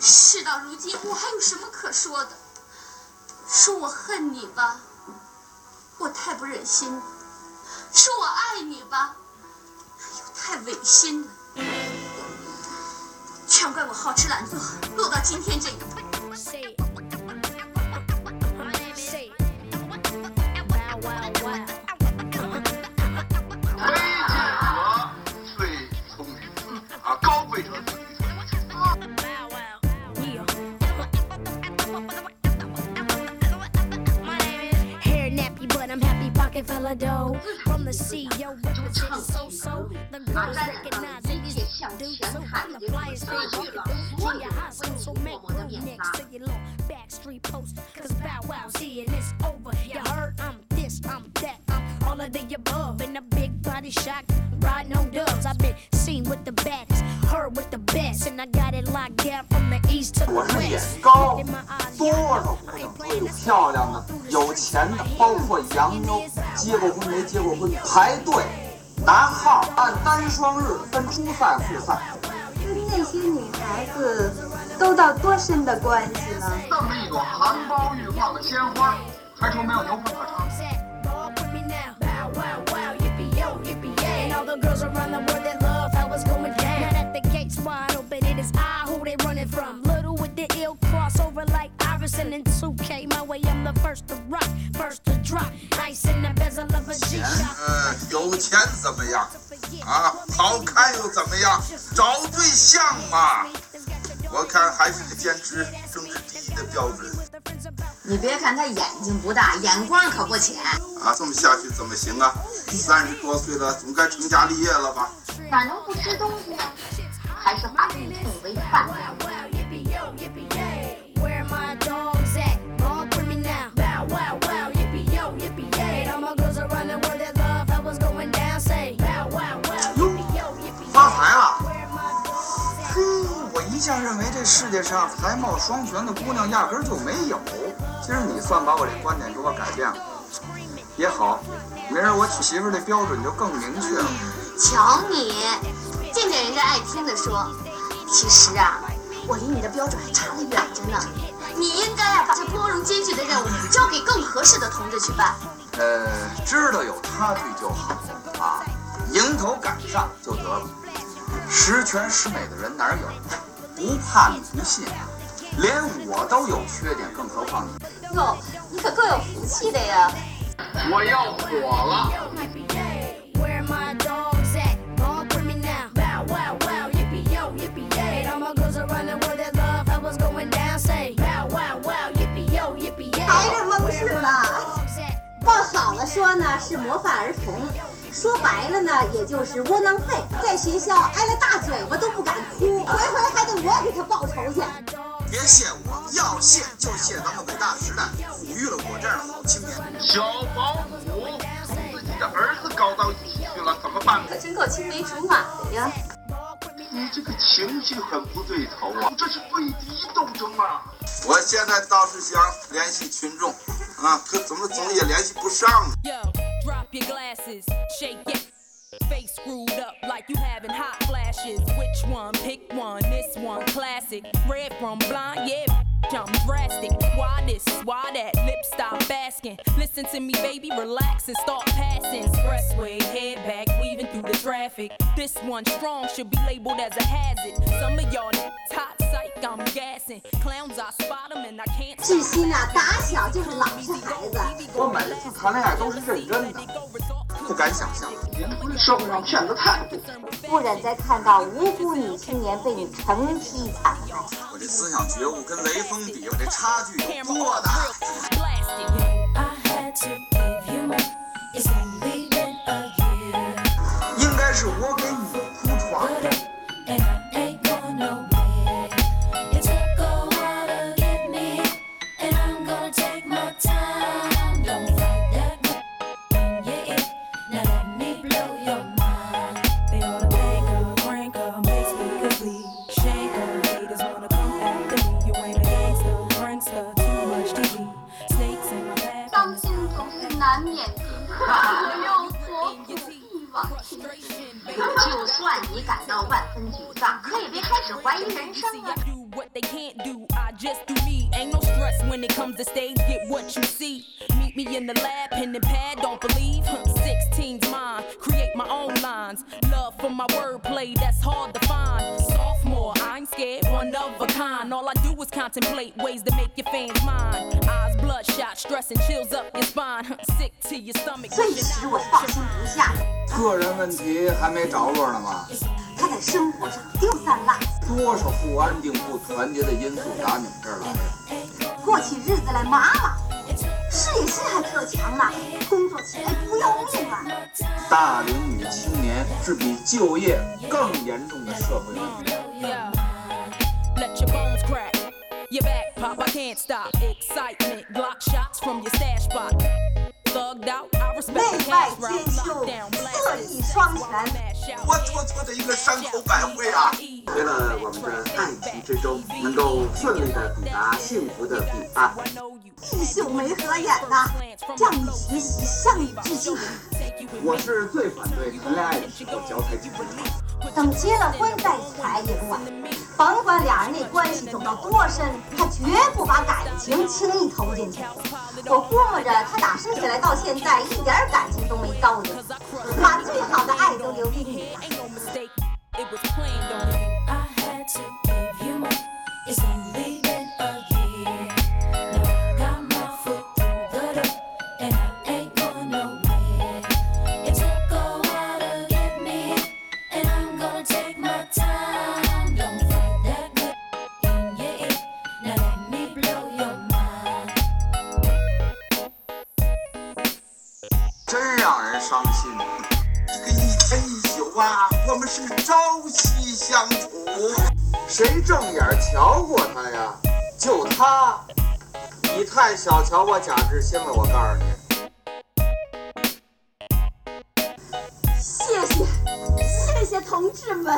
事到如今，我还有什么可说的？说我恨你吧，我太不忍心；说我爱你吧，又太违心了。全怪我好吃懒做，落到今天这一 the sea, yo. The CEO represents so so. The girls recognize these dudes so from the flyers they walk through your high school. So make room next to your long backstreet poster. Cause Bow Wow's here and it's over. You heard I'm this, I'm that, I'm all of the above. In a big body shot, riding on dubs. I've been seen with the baddest, heard with the best. And I got it locked down from the east to the west. Four. 漂亮的，有钱的，包括洋妞，结过婚没结过婚，排队拿号，按单双日分初赛、复赛。跟那些女孩子都到多深的关系呢？这么一朵含苞欲放的鲜花，还愁没有牛粪可唱？钱 shot. 呃，有钱怎么样？啊，好看又怎么样？找对象嘛，我看还是坚持政治第一的标准你别看他眼睛不大，眼光可不浅。啊！这么下去怎么行啊？三十多岁了，总该成家立业了吧？哪能不吃东西呢？还是化病痛为饭。向认为这世界上才貌双全的姑娘压根儿就没有。今儿你算把我这观点给我改变了，也好，明儿我娶媳妇儿的标准就更明确了。瞧你，见见人家爱听的说。其实啊，我离你的标准还差得远着呢。你应该啊，把这光荣艰巨的任务交给更合适的同志去办。呃，知道有差距就好啊，迎头赶上就得了。十全十美的人哪有？不怕你不信，连我都有缺点，更何况你？哟，你可够有福气的呀！我要火了 yo, yippee yay. And all my girls around the world that love how it's going down. Say, bow, wow, wow, yippee yo. 还是蒙氏好了说呢，是模范儿童；说白了呢，也就是窝囊废。在学校挨了大嘴巴都不敢哭，回回还得我给他报仇去。别谢我，要谢就谢咱们伟大时代抚育了我这样的好青年。小保姆从自己的儿子搞到一起去了，怎么办？可真够青梅竹马的呀！你这个情绪很不对头啊！这是对敌斗争啊！我现在倒是想联系群众，啊，可怎么总也联系不上呢？Your glasses, shake it. Face screwed up like you having hot flashes. Which one? Pick one. This one, classic. Red from blind, yeah. I'm drastic. Why this? Why that? Lip stop asking. Listen to me, baby, relax and start passing. Expressway, head back, weaving through the traffic. This one strong should be labeled as a hazard. Some of y'all hot psych, I'm gassing. Clowns, I spot 'em and I can't. 志新呐、打小就是老实孩子，我每次谈恋爱都是认真的， 不敢想象。社会上骗子太多。不忍再看到无辜女青年被你成批惨害。我这思想觉悟跟雷锋比，我这差距有多大？they can't do. I just do me. Ain't no stress when it comes to stage. Get what you see. Meet me in the lab, pen and pad. Don't believe. 16's mine. Create my own lines. Love for my wordplay. That's hard to find. Sophomore, I ain't scared. One of a kind. All I do is contemplate ways to make your fans mine. Eyes bloodshot, stress and chills up your spine. Sick to your stomach. 最使我放心不下的，个人问题还没着落呢吗？他在生活上丢三落四， 多少不安定、不团结的因素打你们这儿来呀？过起日子来麻麻，事业心还特强呢，工作起来不要命啊！大龄女青年是比就业更严重的社会问题。Yeah. 内 respect the 外 cash 兼.修色艺双全。搓搓的一个山口百惠啊！为了我们的爱情之中能够顺利的抵达幸福的彼岸，必秀眉合眼呐，向你学习，向你致敬。我是最反对谈恋爱的时候脚踩几步的。等结了婚再踩也不晚，甭管俩人那关系走到多深，他绝不把感情轻易投进去。我估摸着他打生下来到现在一点感情都没高的，真让人伤心。这个一天一宿啊，我们是朝夕相处。谁正眼瞧过他呀？就他，你太小瞧我贾志新了，我告诉你。谢谢，谢谢同志们。